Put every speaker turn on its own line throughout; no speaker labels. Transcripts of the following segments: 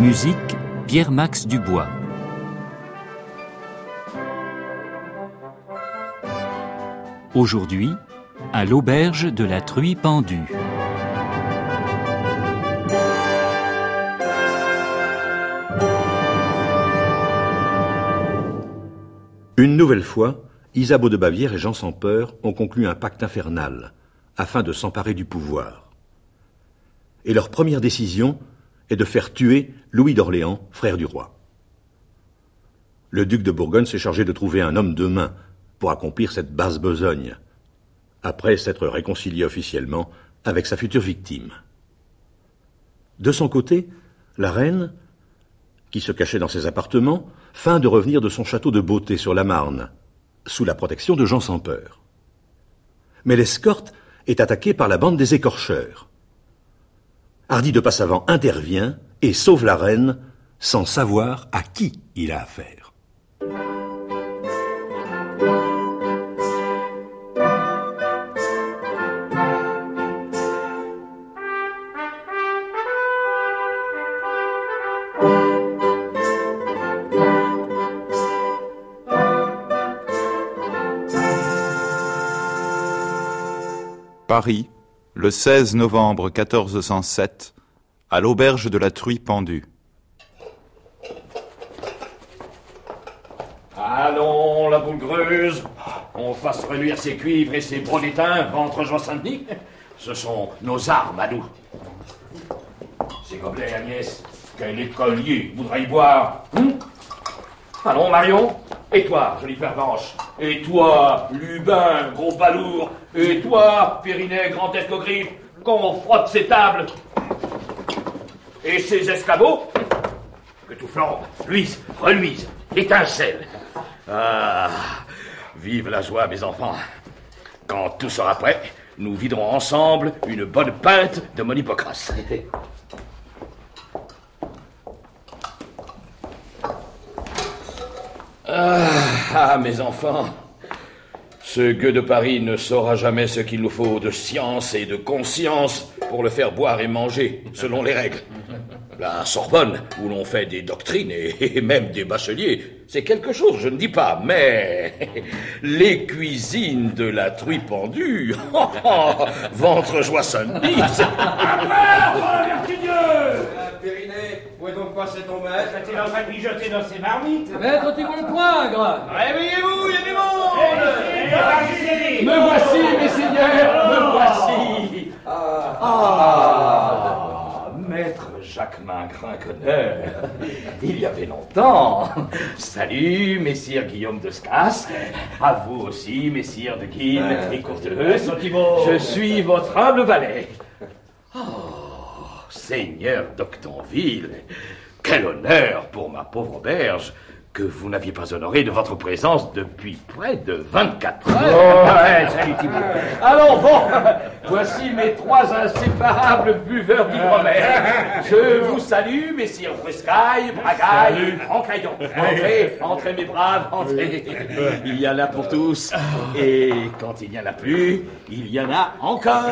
Musique Pierre-Max Dubois. Aujourd'hui, à l'auberge de la Truie pendue.
Une nouvelle fois, Isabeau de Bavière et Jean sans peur ont conclu un pacte infernal afin de s'emparer du pouvoir. Et leur première décision est de faire tuer Louis d'Orléans, frère du roi. Le duc de Bourgogne s'est chargé de trouver un homme de main pour accomplir cette basse besogne, après s'être réconcilié officiellement avec sa future victime. De son côté, la reine, qui se cachait dans ses appartements, feint de revenir de son château de beauté sur la Marne, sous la protection de Jean sans peur. Mais l'escorte est attaquée par la bande des écorcheurs. Hardy de Passavant intervient et sauve la reine sans savoir à qui il a affaire.
Paris, le 16 novembre 1407, à l'auberge de la Truie pendue.
Allons, la boule greuse, on fasse reluire ses cuivres et ses brodétins, ventre joie Saint-Denis. Ce sont nos armes à nous. Ces gobelets, Agnès, quel écolier voudra y boire hum? Allons, Marion, et toi, jolie pervenche Et toi, Lubin, gros balourd Et toi, Périnet, grand escogriffe Qu'on frotte ces tables Et ces escabeaux Que tout flambe, luise, reluise, étincelle. Ah Vive la joie, mes enfants. Quand tout sera prêt, nous viderons ensemble une bonne pinte de mon hippocrate. Ah, mes enfants, ce gueux de Paris ne saura jamais ce qu'il nous faut de science et de conscience pour le faire boire et manger, selon les règles. La Sorbonne, où l'on fait des doctrines et même des bacheliers, c'est quelque chose, je ne dis pas, mais les cuisines de la truie pendue, ventre joie Sunday,
Est donc passé ton maître
Est-il en train de mijoter dans ses marmites
Maître, tu le poingre
Réveillez-vous, il y a du monde
Me voici, mes seigneurs, me voici
Ah, maître Jacques Mingrin-Conneur, il y avait longtemps. Salut, messire Guillaume de Scas. À vous aussi, messire de Guine et Courteuse. Je suis votre humble valet. Oh, Seigneur d'Octonville, quel honneur pour ma pauvre auberge que vous n'aviez pas honoré de votre présence depuis près de 24 heures. Ouais, salut Thibault. Alors bon, voici mes trois inséparables buveurs d'hydromel. Je vous salue, messire Frescaille, Bragaille, Encaillon. Entrez, entrez mes braves, entrez. Il y en a pour tous. Et quand il n'y en a plus, il y en a encore.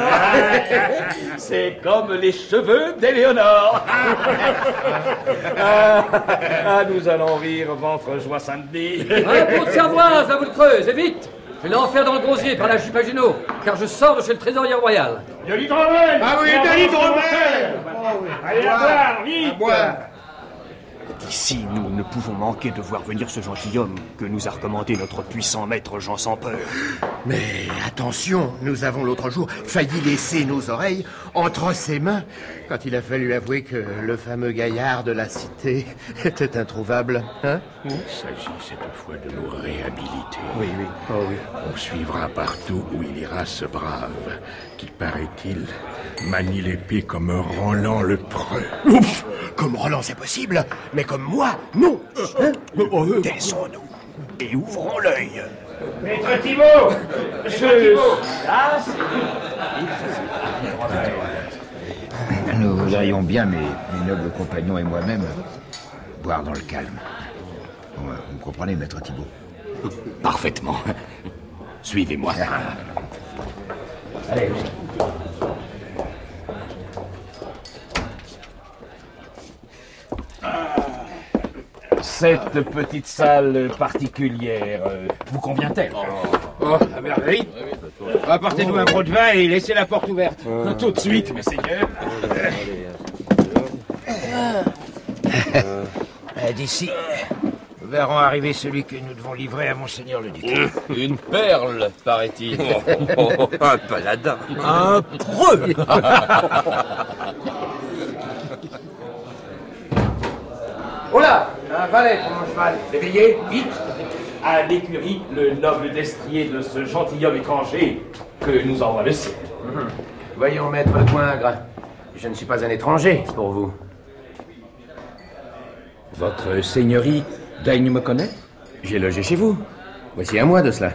C'est comme les cheveux d'Éléonore. Ah, ah, nous allons rire, ventre Saint-Denis.
Un pot de cervoise creuse, et vite. Je vais l'enfer dans le gosier par la jupe à Junot, car je sors de chez le trésorier royal.
De l'hydromel
Ah oui, de l'hydromel
Allez, à boire, vite
D'ici, nous ne pouvons manquer de voir venir ce gentilhomme que nous a recommandé notre puissant maître Jean sans peur.
Mais attention, nous avons l'autre jour failli laisser nos oreilles entre ses mains quand il a fallu avouer que le fameux gaillard de la cité était introuvable. Hein?
Il s'agit cette fois de nous réhabiliter.
Oui, oui. Oh oui.
On suivra partout où il ira ce brave, qui paraît-il manie l'épée comme Roland le preux.
Ouf Comme Roland, c'est possible, mais comme moi, non hein Taisons-nous et ouvrons l'œil.
Maître Thibault Je...
Là,
Nous voudrions bien, mes, mes nobles compagnons et moi-même, boire dans le calme. Vous, comprenez, maître Thibault
Parfaitement. Suivez-moi.
Allez.
Cette petite salle particulière euh, vous convient-elle
Oh, à merveille Apportez-nous un gros de vin et laissez la porte ouverte.
Tout de suite, messeigneurs.
Euh, D'ici, nous verrons arriver celui que nous devons livrer à Monseigneur le Duc.
Une perle, paraît-il. Oh, un paladin.
Un preux
Oh là Un valet pour mon cheval.
Éveillez, vite À l'écurie, le noble destrier de ce gentilhomme étranger que nous envoie le ciel.
Voyons, maître Coingre, je ne suis pas un étranger pour vous.
Votre seigneurie daigne me connaître?
J'ai logé chez vous. Voici un mois de cela.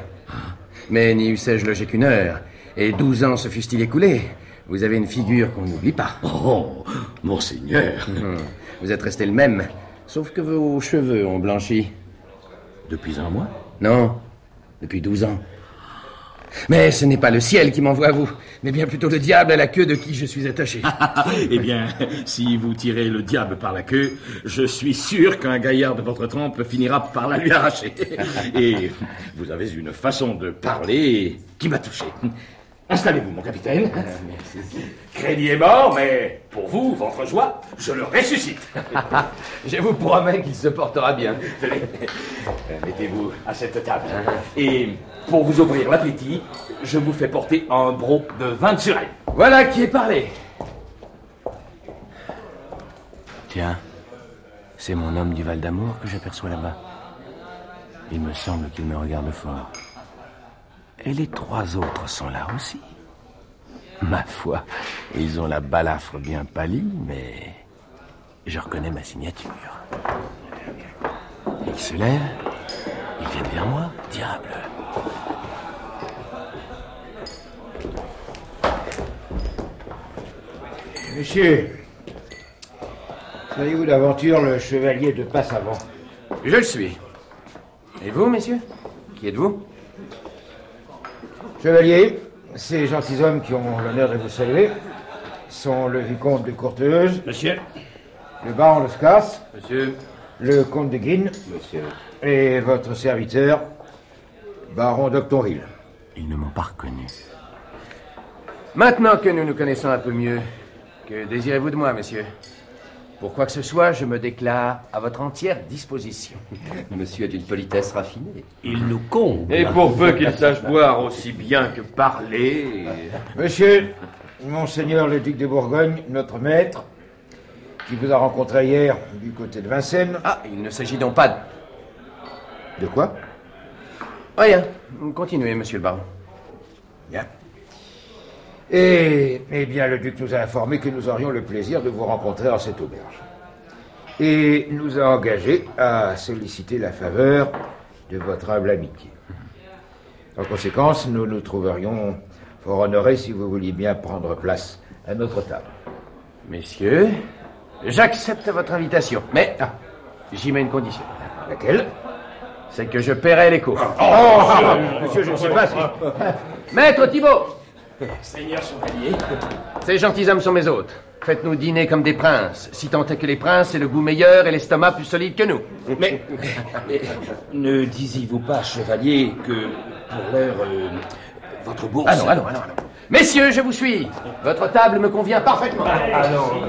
Mais n'y eussé-je logé qu'une heure, et douze ans se fussent-ils écoulés? Vous avez une figure qu'on n'oublie pas.
Oh, monseigneur
Hum, Vous êtes resté le même, sauf que vos cheveux ont blanchi.
Depuis un mois?
Non, depuis douze ans. Mais ce n'est pas le ciel qui m'envoie à vous, mais bien plutôt le diable à la queue de qui je suis attaché.
Eh bien, si vous tirez le diable par la queue, je suis sûr qu'un gaillard de votre trempe finira par la lui arracher. Et vous avez une façon de parler qui m'a touché. Installez-vous, mon capitaine. Crédit est mort, mais pour vous, votre joie, je le ressuscite.
je vous promets qu'il se portera bien.
Mettez-vous à cette table. Et pour vous ouvrir l'appétit, je vous fais porter un broc de vin de Suresnes.
Voilà qui est parlé. Tiens, c'est mon homme du Val d'Amour que j'aperçois là-bas. Il me semble qu'il me regarde fort. Et les trois autres sont là aussi. Ma foi, ils ont la balafre bien pâlie, mais je reconnais ma signature. Ils se lèvent, ils viennent vers moi, diable.
Monsieur, soyez-vous d'aventure le chevalier de Passavant?
Je le suis. Et vous, messieurs? Qui êtes-vous?
Chevalier, ces gentilshommes qui ont l'honneur de vous saluer sont le vicomte de Courteuse,
Monsieur.
le baron de Scasse,
Monsieur.
le comte de Guine
Monsieur.
et votre serviteur, baron d'Octonville.
Ils ne m'ont pas reconnu. Maintenant que nous nous connaissons un peu mieux, que désirez-vous de moi, messieurs Pour quoi que ce soit, je me déclare à votre entière disposition.
Monsieur est d'une politesse raffinée.
Il nous comble.
Et pour peu qu'il sache boire aussi bien que parler.
Monsieur, Monseigneur le duc de Bourgogne, notre maître, qui vous a rencontré hier du côté de Vincennes.
Ah, il ne s'agit donc pas de...
De quoi?
Rien. Continuez, monsieur le baron.
Bien. Et, eh bien, le duc nous a informé que nous aurions le plaisir de vous rencontrer en cette auberge. Et nous a engagé à solliciter la faveur de votre humble amitié. En conséquence, nous nous trouverions fort honorés si vous vouliez bien prendre place à notre table.
Messieurs, j'accepte votre invitation, mais ah, j'y mets une condition.
Laquelle?
C'est que je paierai les cours.
Oh, monsieur, je ne sais pas si...
Maître Thibault
Seigneur chevalier.
Ces gentilshommes sont mes hôtes. Faites-nous dîner comme des princes, si tant est que les princes aient le goût meilleur et l'estomac plus solide que nous.
Mais, mais ne disiez-vous pas, chevalier, que pour l'heure, euh, votre bourse...
Allons, allons, allons, allons. Messieurs, je vous suis. Votre table me convient parfaitement.
Allons.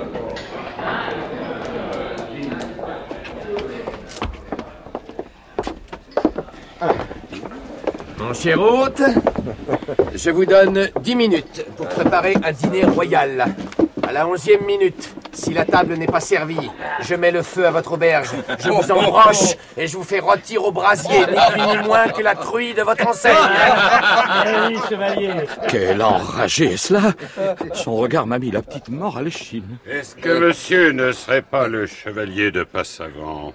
Mon cher hôte, je vous donne dix minutes pour préparer un dîner royal. À la onzième minute, Si la table n'est pas servie, je mets le feu à votre auberge, je vous embranche et je vous fais rôtir au brasier, ni plus ni moins que la truie de votre enseigne.
oui, chevalier.
Quel enragé, cela? Son regard m'a mis la petite mort à l'échine.
Est-ce que monsieur ne serait pas le chevalier de Passavant?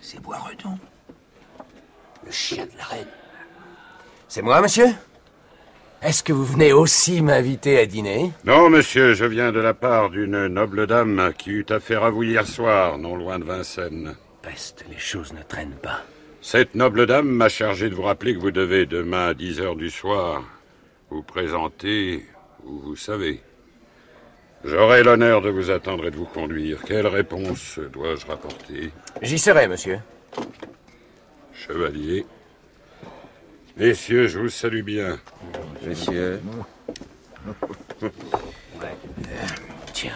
C'est Boisredon, le chien de la reine. C'est moi, monsieur? Est-ce que vous venez aussi m'inviter à dîner?
Non, monsieur, je viens de la part d'une noble dame qui eut affaire à vous hier soir, non loin de Vincennes.
Peste, les choses ne traînent pas.
Cette noble dame m'a chargé de vous rappeler que vous devez, demain à 10 heures du soir, vous présenter où vous savez. J'aurai l'honneur de vous attendre et de vous conduire. Quelle réponse dois-je rapporter?
J'y serai, monsieur.
Chevalier. Messieurs, je vous salue bien.
Messieurs.
Tiens,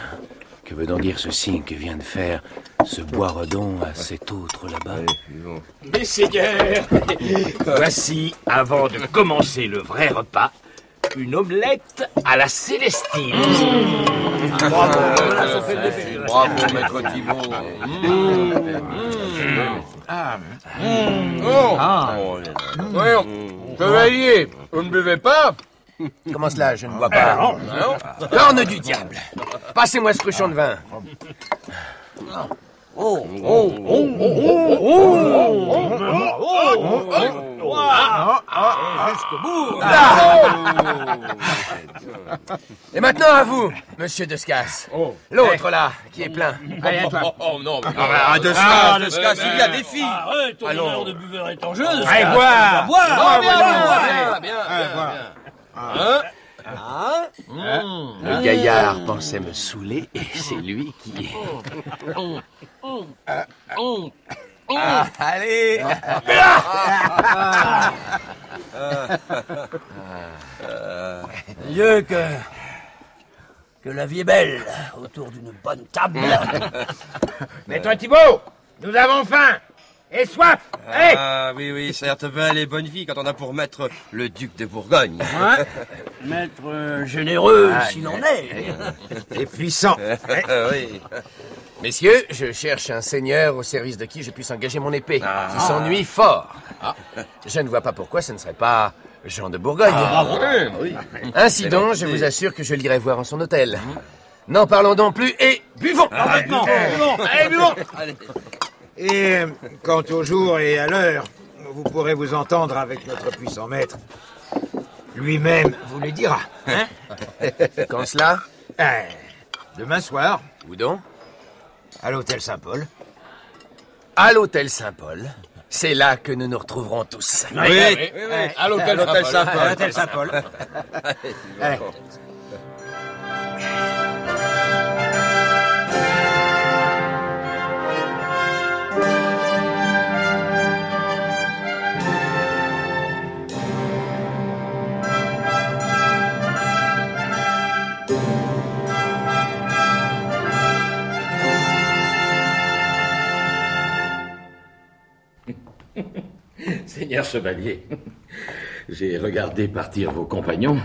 que veut donc dire ce signe que vient de faire ce Boisredon à cet autre là-bas
Messeigneurs, voici, avant de commencer le vrai repas, une omelette à la Célestine.
Bravo, bravo, maître Thibault.
Ah.
Oh, Voyons, chevalier, vous ne buvez pas.
Comment cela, je ne bois pas Corne du diable. Passez-moi ce cruchon de vin.
Oh, oh, oh, oh,
Et maintenant à vous, monsieur Descas. L'autre là, qui est plein.
Allez, à toi. Oh, oh, non, mais...
Ah,
Descas,
ah,
Descas, il y a des filles.
Arrête, ton
Allons.
honneur de buveur est en jeu.
Allez, boire.
Boire.
Ah, bien, bien, bien, Hein
Le gaillard pensait me saouler et c'est lui qui... Ah, allez.
Mieux que. que la vie est belle autour d'une bonne table.
Maître Thibault, nous avons faim et soif.
Ah oui, oui, certes, belle et bonne vie quand on a pour maître le duc de Bourgogne.
Maître euh, généreux, s'il en est.
Et puissant.
oui.
Messieurs, je cherche un seigneur au service de qui je puisse engager mon épée, qui s'ennuie fort. Je ne vois pas pourquoi ce ne serait pas Jean de Bourgogne. Ainsi donc, je vous assure que je l'irai voir en son hôtel. N'en parlons donc plus et buvons.
Allez, buvons
Et quant au jour et à l'heure, vous pourrez vous entendre avec notre puissant maître. Lui-même vous le dira. Hein
Quand cela
Euh, Demain soir,
Où donc
à l'hôtel Saint-Paul.
À l'hôtel Saint-Paul. C'est là que nous nous retrouverons tous.
Oui, oui, oui, à l'hôtel Saint-Paul.
À l'hôtel Saint-Paul.
Chevalier, j'ai regardé partir vos compagnons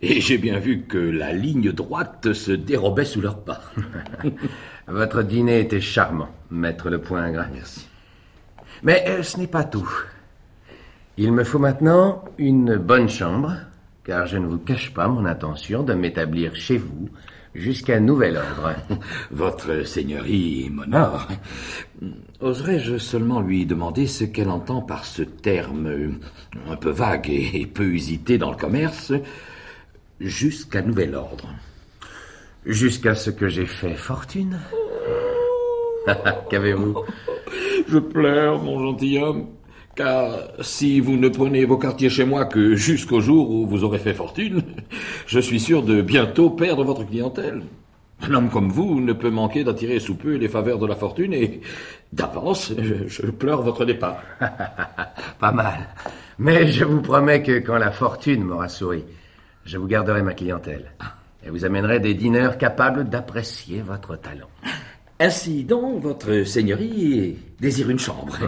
et j'ai bien vu que la ligne droite se dérobait sous leurs pas.
Votre dîner était charmant, maître le point ingrat.
Merci.
Mais euh, ce n'est pas tout. Il me faut maintenant une bonne chambre, car je ne vous cache pas mon intention de m'établir chez vous jusqu'à nouvel ordre.
Votre seigneurie m'honore. Oserais-je seulement lui demander ce qu'elle entend par ce terme un peu vague et peu usité dans le commerce? Jusqu'à nouvel ordre
Jusqu'à ce que j'ai fait fortune. Qu'avez-vous?
Je pleure, mon gentilhomme, car si vous ne prenez vos quartiers chez moi que jusqu'au jour où vous aurez fait fortune, je suis sûr de bientôt perdre votre clientèle. Un homme comme vous ne peut manquer d'attirer sous peu les faveurs de la fortune et d'avance, je, pleure votre départ.
Pas mal. Mais je vous promets que quand la fortune m'aura souri, je vous garderai ma clientèle. Et vous amènerai des dîneurs capables d'apprécier votre talent.
Ainsi donc, votre seigneurie désire une chambre.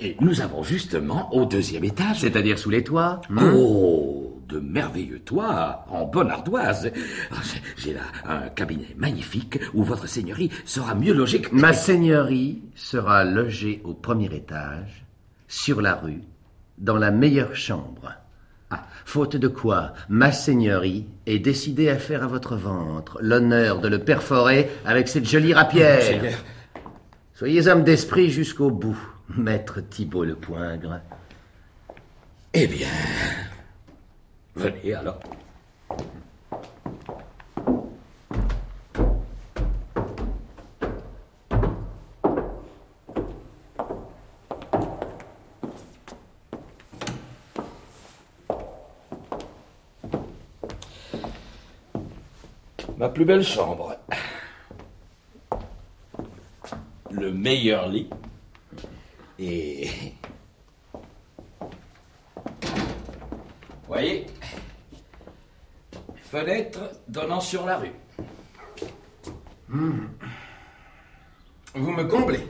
Et nous avons justement au deuxième étage.
C'est-à-dire sous les toits
Oh,
de merveilleux toits en bonne ardoise. Ah, j'ai- J'ai là un cabinet magnifique où votre seigneurie sera mieux logée que...
Ma seigneurie sera logée au premier étage, sur la rue, dans la meilleure chambre. Ah, faute de quoi, ma seigneurie est décidée à faire à votre ventre l'honneur de le perforer avec cette jolie rapière.
Seigneur.
Soyez homme d'esprit jusqu'au bout, maître Thibault le Poingre.
Eh bien, venez alors. Plus belle chambre. Le meilleur lit. Et Voyez Fenêtre donnant sur la rue.
Hmm. Vous me comblez.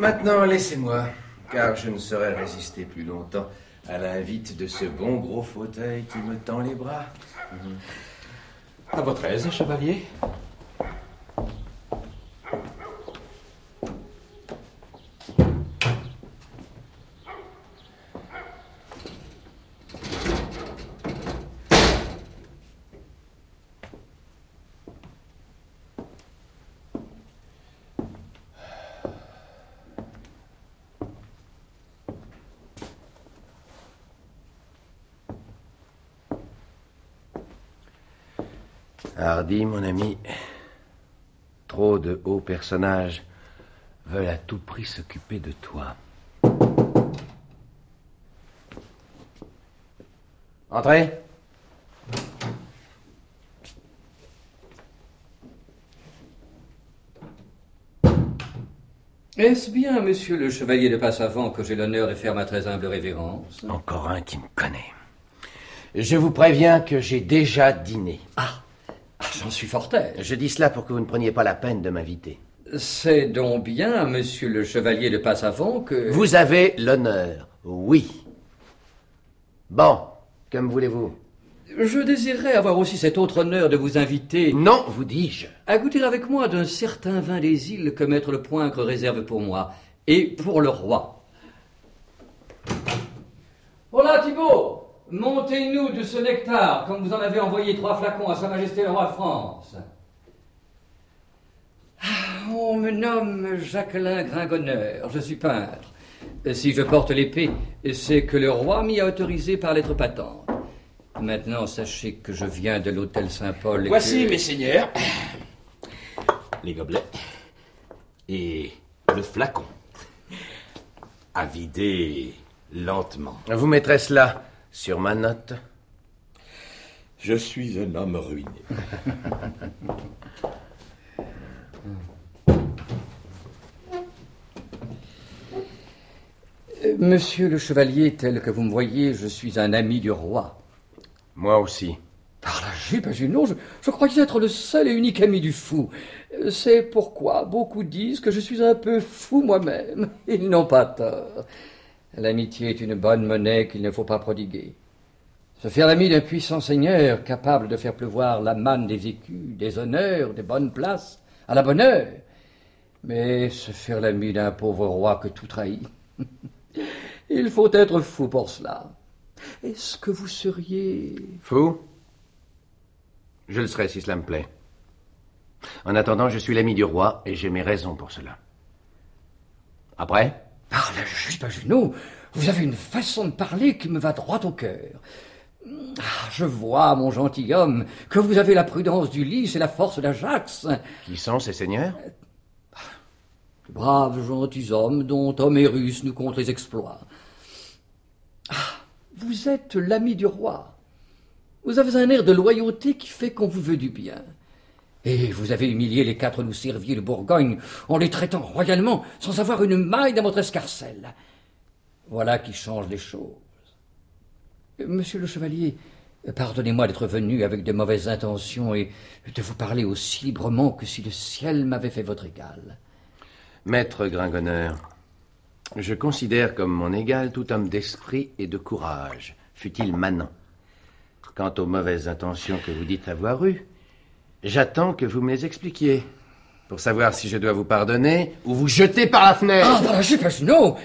Maintenant, laissez-moi, car je ne saurais résister plus longtemps à l'invite de ce bon gros fauteuil qui me tend les bras.
À votre aise, chevalier.
Hardy, mon ami, trop de hauts personnages veulent à tout prix s'occuper de toi. Entrez.
Est-ce bien, monsieur le chevalier de Passavant, que j'ai l'honneur de faire ma très humble révérence?
Encore un qui me connaît. Je vous préviens que j'ai déjà dîné.
Ah, j'en suis fort aise.
Je dis cela pour que vous ne preniez pas la peine de m'inviter.
C'est donc bien, monsieur le chevalier de Passavant, que...
Vous avez l'honneur, oui. Bon, que me voulez-vous?
Je désirerais avoir aussi cet autre honneur de vous inviter...
Non, vous dis-je.
À goûter avec moi d'un certain vin des îles que Maître le Poingre réserve pour moi, et pour le roi. Voilà, Thibault Montez-nous de ce nectar, comme vous en avez envoyé trois flacons à Sa Majesté le roi de France. Ah, On me nomme Jacqueline Gringonneur, je suis peintre. Si je porte l'épée, c'est que le roi m'y a autorisé par lettre patente. Maintenant, sachez que je viens de l'hôtel Saint-Paul.
Voici,
que-
messeigneurs, les gobelets et le flacon. À vider lentement.
Vous mettrez cela sur ma note.
Je suis un homme ruiné.
Euh, Monsieur le chevalier, tel que vous me voyez, je suis un ami du roi.
Moi aussi.
Par la jupe, Juno, je, je croyais être le seul et unique ami du fou. Euh, C'est pourquoi beaucoup disent que je suis un peu fou moi-même. Ils n'ont pas tort. L'amitié est une bonne monnaie qu'il ne faut pas prodiguer. Se faire l'ami d'un puissant seigneur capable de faire pleuvoir la manne des écus, des honneurs, des bonnes places, à la bonne heure. Mais se faire l'ami d'un pauvre roi que tout trahit. Il faut être fou pour cela. Est-ce que vous seriez...
Fou? Je le serai si cela me plaît. En attendant, je suis l'ami du roi et j'ai mes raisons pour cela. Après?
Par la Junot, vous avez une façon de parler qui me va droit au cœur. Ah, je vois, mon gentilhomme, que vous avez la prudence du lys et la force d'Ajax.
Qui sont ces seigneurs?
Braves gentilshommes dont Homérus nous compte les exploits. Ah, vous êtes l'ami du roi. Vous avez un air de loyauté qui fait qu'on vous veut du bien. Et vous avez humilié les quatre nous serviers de Bourgogne en les traitant royalement sans avoir une maille dans votre escarcelle. Voilà qui change les choses. Monsieur le chevalier, pardonnez-moi d'être venu avec de mauvaises intentions et de vous parler aussi librement que si le ciel m'avait fait votre égal.
Maître Gringonneur, Je considère comme mon égal tout homme d'esprit et de courage, fût-il manant. Quant aux mauvaises intentions que vous dites avoir eues, j'attends que vous me les expliquiez, pour savoir si je dois vous pardonner ou vous jeter par la fenêtre.
Ah, j'ai pas non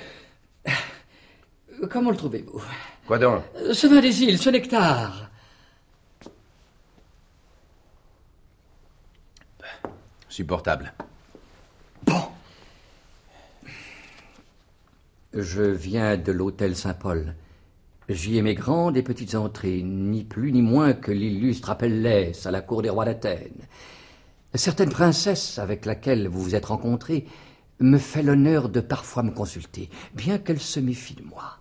Comment le trouvez-vous?
Quoi donc?
Ce vin des îles, ce nectar.
Supportable.
Je viens de l'hôtel Saint-Paul. J'y ai mes grandes et petites entrées, ni plus ni moins que l'illustre Apellès à la cour des rois d'Athènes. Certaine princesse avec laquelle vous vous êtes rencontré me fait l'honneur de parfois me consulter, bien qu'elle se méfie de moi.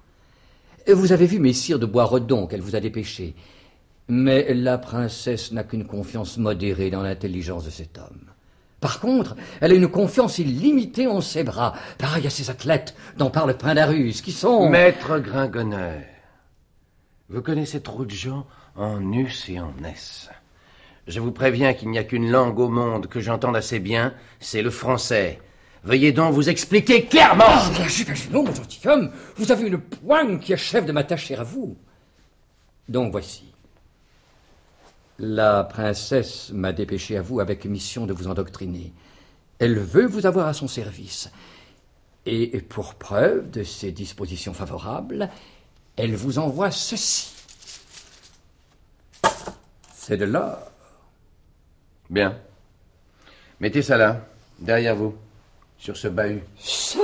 Vous avez vu Messire de Boisredon qu'elle vous a dépêché. Mais la princesse n'a qu'une confiance modérée dans l'intelligence de cet homme. Par contre, elle a une confiance illimitée en ses bras, pareil à ces athlètes dont parle Pindarus, qui sont...
Maître Gringonneur, vous connaissez trop de gens en us et en s. Je vous préviens qu'il n'y a qu'une langue au monde que j'entende assez bien, c'est le français. Veuillez donc vous expliquer clairement.
Ah, non, mon gentilhomme, vous avez une poigne qui achève de m'attacher à vous. Donc voici. La princesse m'a dépêché à vous avec mission de vous endoctriner. Elle veut vous avoir à son service. Et pour preuve de ses dispositions favorables, elle vous envoie ceci. C'est de l'or.
Bien. Mettez ça là, derrière vous, sur ce bahut.
Ça?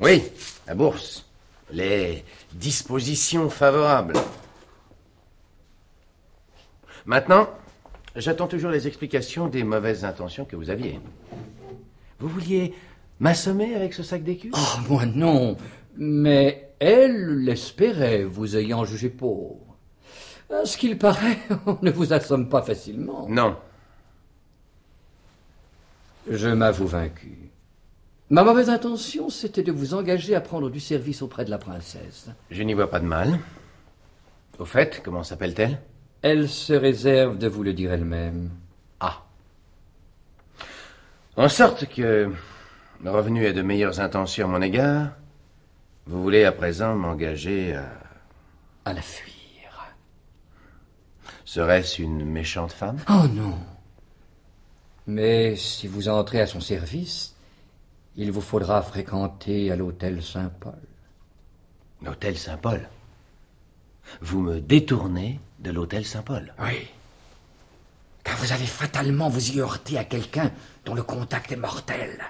Oui, la bourse. Les dispositions favorables. Maintenant, j'attends toujours les explications des mauvaises intentions que vous aviez. Vous vouliez m'assommer avec ce sac d'écus
Oh, moi non. Mais elle l'espérait, vous ayant jugé pauvre. À ce qu'il paraît, on ne vous assomme pas facilement.
Non.
Je m'avoue vaincu. Ma mauvaise intention, c'était de vous engager à prendre du service auprès de la princesse.
Je n'y vois pas de mal. Au fait, comment s'appelle-t-elle?
Elle se réserve de vous le dire elle-même.
Ah. En sorte que, revenu à de meilleures intentions à mon égard, vous voulez à présent m'engager à...
À la fuir.
Serait-ce une méchante femme?
Oh non. Mais si vous entrez à son service, il vous faudra fréquenter à l'hôtel Saint-Paul.
L'hôtel Saint-Paul? Vous me détournez de l'hôtel Saint-Paul
Oui. Car vous allez fatalement vous y heurter à quelqu'un dont le contact est mortel,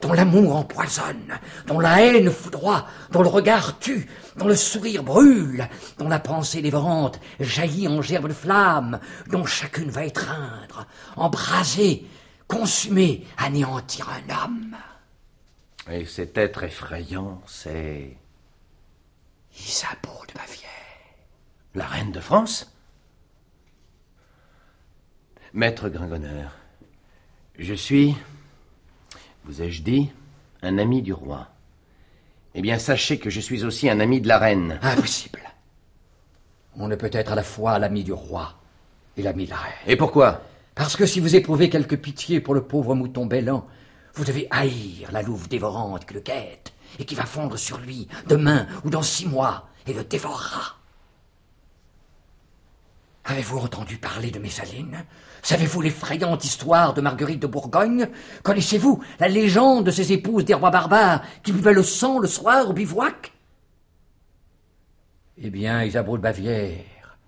dont l'amour empoisonne, dont la haine foudroie, dont le regard tue, dont le sourire brûle, dont la pensée dévorante jaillit en gerbes de flammes, dont chacune va étreindre, embraser, consumer, anéantir un homme.
Et cet être effrayant, c'est...
Isabeau de Bavière.
La reine de France? Maître Gringonneur, je suis, vous ai-je dit, un ami du roi. Eh bien, sachez que je suis aussi un ami de la reine.
Impossible. On ne peut être à la fois l'ami du roi et l'ami de la reine.
Et pourquoi
Parce que si vous éprouvez quelque pitié pour le pauvre mouton bêlant, vous devez haïr la louve dévorante qui le guette et qui va fondre sur lui demain ou dans six mois et le dévorera. Avez-vous entendu parler de Messaline? Savez-vous l'effrayante histoire de Marguerite de Bourgogne? Connaissez-vous la légende de ces épouses des rois barbares qui buvaient le sang le soir au bivouac? Eh bien, Isabeau de Bavière,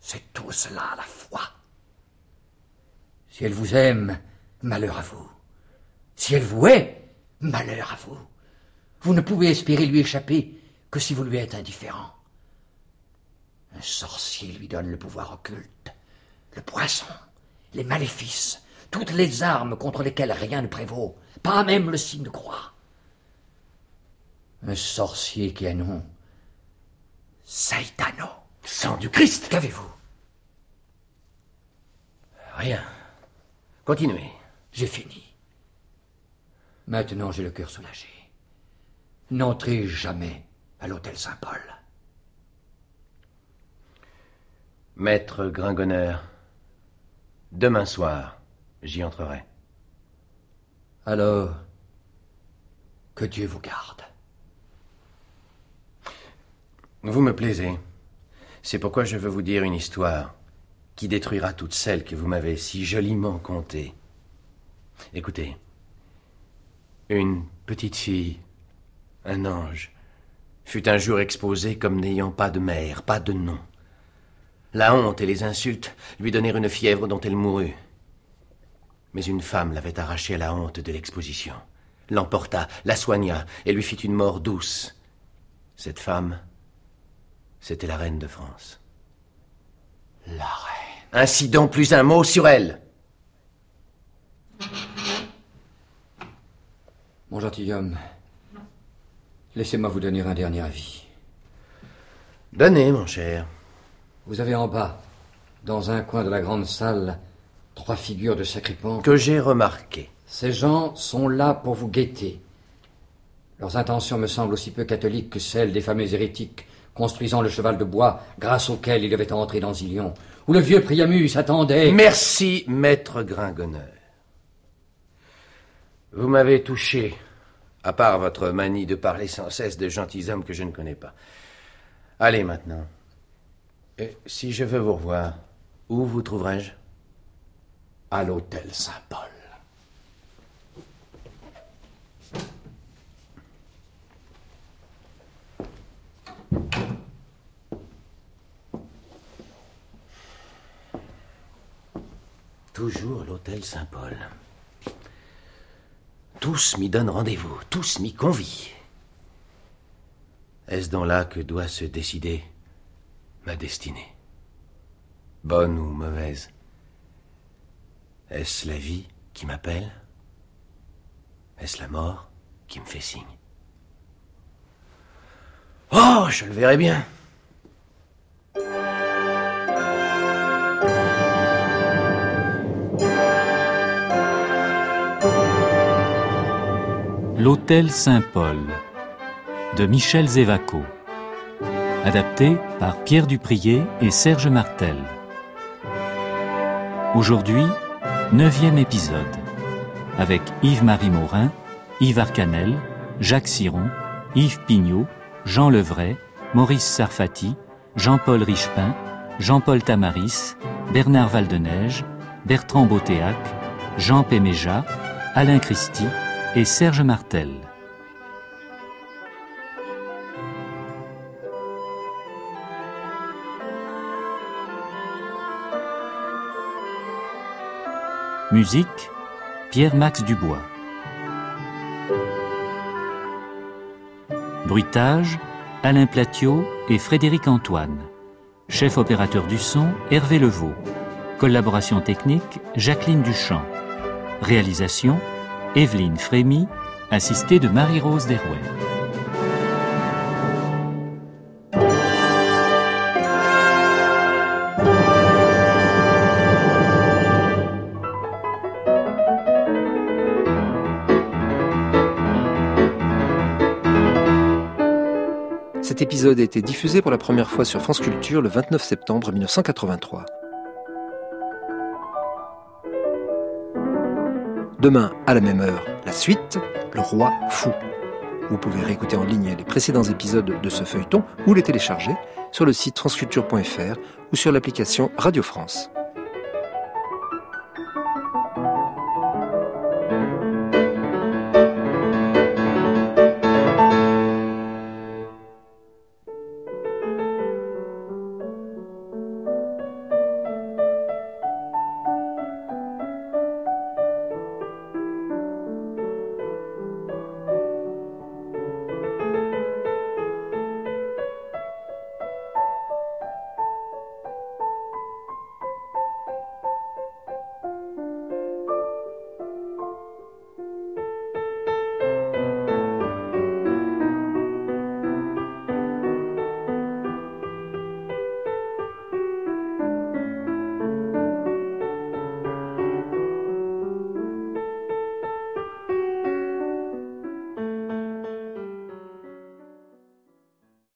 c'est tout cela à la fois. Si elle vous aime, malheur à vous. Si elle vous hait, malheur à vous. Vous ne pouvez espérer lui échapper que si vous lui êtes indifférent. Un sorcier lui donne le pouvoir occulte, le poison, les maléfices, toutes les armes contre lesquelles rien ne prévaut, pas même le signe de croix. Un sorcier qui a nom Saitano.
Sang du Christ
Qu'avez-vous?
Rien. Continuez.
J'ai fini. Maintenant j'ai le cœur soulagé. N'entrez jamais à l'hôtel Saint-Paul.
Maître Gringonneur, demain soir, j'y entrerai.
Alors, que Dieu vous garde.
Vous me plaisez. C'est pourquoi je veux vous dire une histoire qui détruira toutes celles que vous m'avez si joliment contées. Écoutez. Une petite fille, un ange, fut un jour exposée comme n'ayant pas de mère, pas de nom. La honte et les insultes lui donnèrent une fièvre dont elle mourut. Mais une femme l'avait arrachée à la honte de l'exposition, l'emporta, la soigna et lui fit une mort douce. Cette femme, c'était la reine de France. La reine. Ainsi donc, plus un mot sur elle.
Mon gentilhomme, laissez-moi vous donner un dernier avis.
Donnez, mon cher.
Vous avez en bas, dans un coin de la grande salle, trois figures de sacripants.
Que j'ai remarqué.
Ces gens sont là pour vous guetter. Leurs intentions me semblent aussi peu catholiques que celles des fameux hérétiques construisant le cheval de bois grâce auquel il devait entrer dans Ilion, où le vieux Priamus attendait.
Merci, maître Gringonneur. Vous m'avez touché, à part votre manie de parler sans cesse de gentilshommes que je ne connais pas. Allez maintenant. Si je veux vous revoir, où vous trouverai-je?
À l'hôtel Saint-Paul.
Toujours l'hôtel Saint-Paul. Tous m'y donnent rendez-vous, tous m'y convient. Est-ce dans là que doit se décider? Ma destinée Bonne ou mauvaise Est-ce la vie qui m'appelle? Est-ce la mort qui me fait signe? Oh, je le verrai bien.
L'Hôtel Saint-Paul de Michel Zévaco. Adapté par Pierre Duprier et Serge Martel. Aujourd'hui, neuvième épisode. Avec Yves-Marie Morin, Yves Arcanel, Jacques Siron, Yves Pignot, Jean Levray, Maurice Sarfati, Jean-Paul Richepin, Jean-Paul Tamaris, Bernard Valdeneige, Bertrand Beautéac, Jean Péméja, Alain Christie et Serge Martel. Musique Pierre-Max Dubois. Bruitage Alain Platiot et Frédéric Antoine. Chef opérateur du son Hervé Levaux. Collaboration technique Jacqueline Duchamp. Réalisation Evelyne Frémy, assistée de Marie-Rose Derouet.
Épisode a été diffusé pour la première fois sur France Culture le 29 septembre 1983. Demain, à la même heure, la suite, Le Roi Fou. Vous pouvez réécouter en ligne les précédents épisodes de ce feuilleton ou les télécharger sur le site franceculture.fr ou sur l'application Radio France.